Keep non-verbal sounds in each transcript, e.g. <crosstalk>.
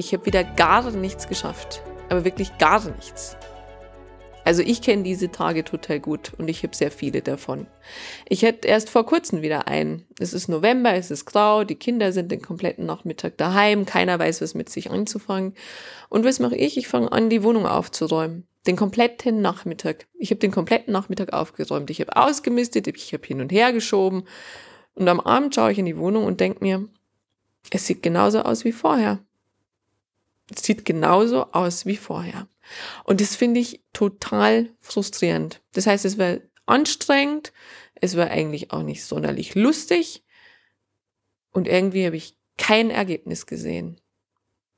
ich habe wieder gar nichts geschafft, aber wirklich gar nichts? Also ich kenne diese Tage total gut und ich habe sehr viele davon. Ich hätte erst vor kurzem wieder einen. Es ist November, es ist grau, die Kinder sind den kompletten Nachmittag daheim, keiner weiß, was mit sich anzufangen. Und was mache ich? Ich fange an, die Wohnung aufzuräumen. Den kompletten Nachmittag. Ich habe den kompletten Nachmittag aufgeräumt. Ich habe ausgemistet, ich habe hin und her geschoben. Und am Abend schaue ich in die Wohnung und denke mir, es sieht genauso aus wie vorher. Sieht genauso aus wie vorher. Und das finde ich total frustrierend. Das heißt, es war anstrengend, es war eigentlich auch nicht sonderlich lustig und irgendwie habe ich kein Ergebnis gesehen.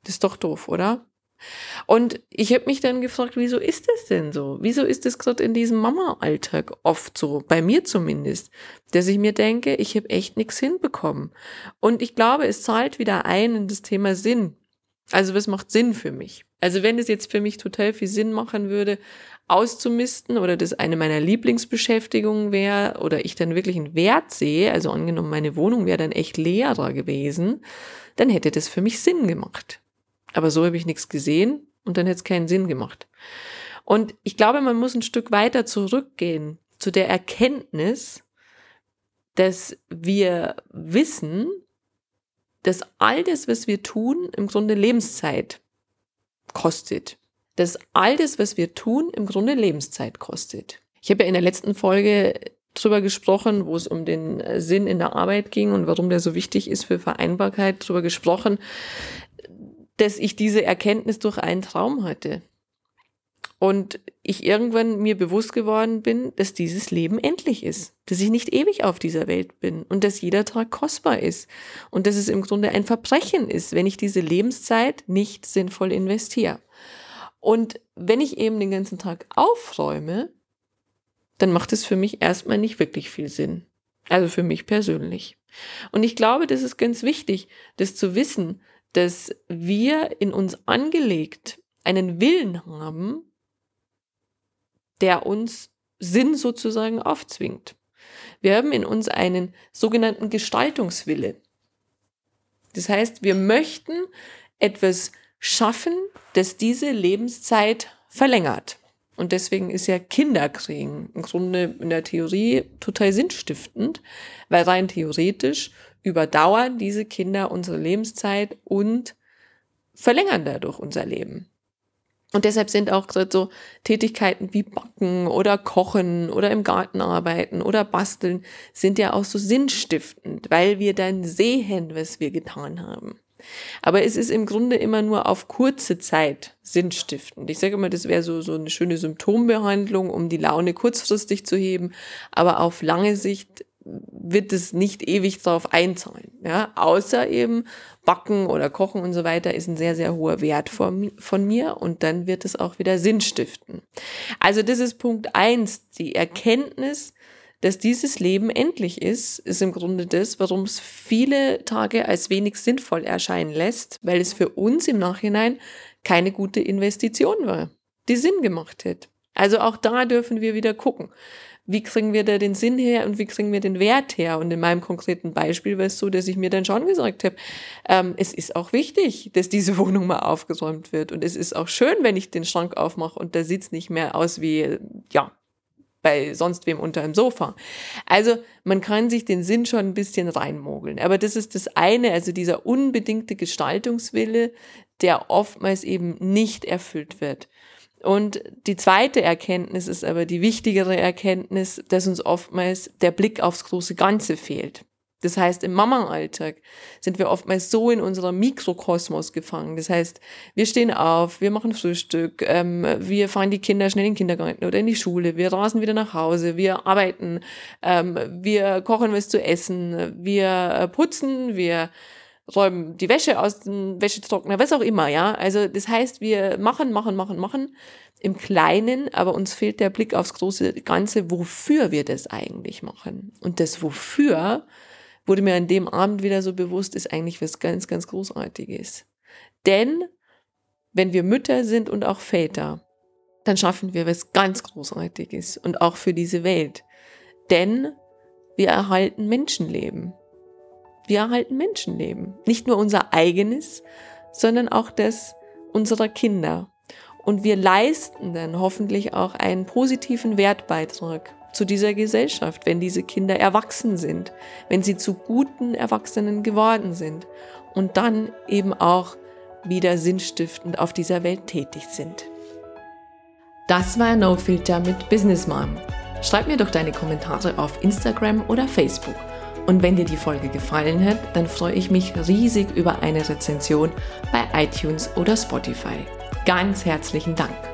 Das ist doch doof, oder? Und ich habe mich dann gefragt, wieso ist das denn so? Wieso ist das gerade in diesem Mama-Alltag oft so, bei mir zumindest, dass ich mir denke, ich habe echt nichts hinbekommen. Und ich glaube, es zahlt wieder ein in das Thema Sinn. Also was macht Sinn für mich? Also wenn es jetzt für mich total viel Sinn machen würde, auszumisten oder das eine meiner Lieblingsbeschäftigungen wäre oder ich dann wirklich einen Wert sehe, also angenommen meine Wohnung wäre dann echt leerer gewesen, dann hätte das für mich Sinn gemacht. Aber so habe ich nichts gesehen und dann hätte es keinen Sinn gemacht. Und ich glaube, man muss ein Stück weiter zurückgehen zu der Erkenntnis, dass wir wissen, dass all das, was wir tun, im Grunde Lebenszeit kostet. Dass all das, was wir tun, im Grunde Lebenszeit kostet. Ich habe ja in der letzten Folge drüber gesprochen, wo es um den Sinn in der Arbeit ging und warum der so wichtig ist für Vereinbarkeit, drüber gesprochen, dass ich diese Erkenntnis durch einen Traum hatte. Und ich irgendwann mir bewusst geworden bin, dass dieses Leben endlich ist, dass ich nicht ewig auf dieser Welt bin und dass jeder Tag kostbar ist und dass es im Grunde ein Verbrechen ist, wenn ich diese Lebenszeit nicht sinnvoll investiere. Und wenn ich eben den ganzen Tag aufräume, dann macht es für mich erstmal nicht wirklich viel Sinn. Also für mich persönlich. Und ich glaube, das ist ganz wichtig, das zu wissen, dass wir in uns angelegt einen Willen haben, der uns Sinn sozusagen aufzwingt. Wir haben in uns einen sogenannten Gestaltungswille. Das heißt, wir möchten etwas schaffen, das diese Lebenszeit verlängert. Und deswegen ist ja Kinderkriegen im Grunde in der Theorie total sinnstiftend, weil rein theoretisch überdauern diese Kinder unsere Lebenszeit und verlängern dadurch unser Leben. Und deshalb sind auch so Tätigkeiten wie Backen oder Kochen oder im Garten arbeiten oder basteln sind ja auch so sinnstiftend, weil wir dann sehen, was wir getan haben. Aber es ist im Grunde immer nur auf kurze Zeit sinnstiftend. Ich sage immer, das wäre so, so eine schöne Symptombehandlung, um die Laune kurzfristig zu heben. Aber auf lange Sicht wird es nicht ewig darauf einzahlen. Ja? Außer eben Backen oder Kochen und so weiter ist ein sehr, sehr hoher Wert von, von mir und dann wird es auch wieder Sinn stiften. Also das ist Punkt eins, die Erkenntnis, dass dieses Leben endlich ist, ist im Grunde das, warum es viele Tage als wenig sinnvoll erscheinen lässt, weil es für uns im Nachhinein keine gute Investition war, die Sinn gemacht hat. Also auch da dürfen wir wieder gucken wie kriegen wir da den Sinn her und wie kriegen wir den Wert her? Und in meinem konkreten Beispiel war es so, dass ich mir dann schon gesagt habe, ähm, es ist auch wichtig, dass diese <laughs> Wohnung mal aufgeräumt wird. Und es ist auch schön, wenn ich den Schrank aufmache und da sieht's nicht mehr aus wie, ja, bei sonst wem unter dem Sofa. Also man kann sich den Sinn schon ein bisschen reinmogeln. Aber das ist das eine, also dieser unbedingte Gestaltungswille, der oftmals eben nicht erfüllt wird. Und die zweite Erkenntnis ist aber die wichtigere Erkenntnis, dass uns oftmals der Blick aufs große Ganze fehlt. Das heißt, im Mama-Alltag sind wir oftmals so in unserem Mikrokosmos gefangen. Das heißt, wir stehen auf, wir machen Frühstück, ähm, wir fahren die Kinder schnell in den Kindergarten oder in die Schule, wir rasen wieder nach Hause, wir arbeiten, ähm, wir kochen was zu essen, wir äh, putzen, wir räumen die Wäsche aus dem Wäschetrockner, was auch immer, ja. Also das heißt, wir machen, machen, machen, machen im Kleinen, aber uns fehlt der Blick aufs große Ganze, wofür wir das eigentlich machen. Und das Wofür wurde mir an dem Abend wieder so bewusst, ist eigentlich was ganz, ganz Großartiges. Denn wenn wir Mütter sind und auch Väter, dann schaffen wir was ganz Großartiges und auch für diese Welt. Denn wir erhalten Menschenleben. Wir erhalten Menschenleben. Nicht nur unser eigenes, sondern auch das unserer Kinder. Und wir leisten dann hoffentlich auch einen positiven Wertbeitrag zu dieser Gesellschaft, wenn diese Kinder erwachsen sind, wenn sie zu guten Erwachsenen geworden sind und dann eben auch wieder sinnstiftend auf dieser Welt tätig sind. Das war No Filter mit Business Mom. Schreib mir doch deine Kommentare auf Instagram oder Facebook. Und wenn dir die Folge gefallen hat, dann freue ich mich riesig über eine Rezension bei iTunes oder Spotify. Ganz herzlichen Dank.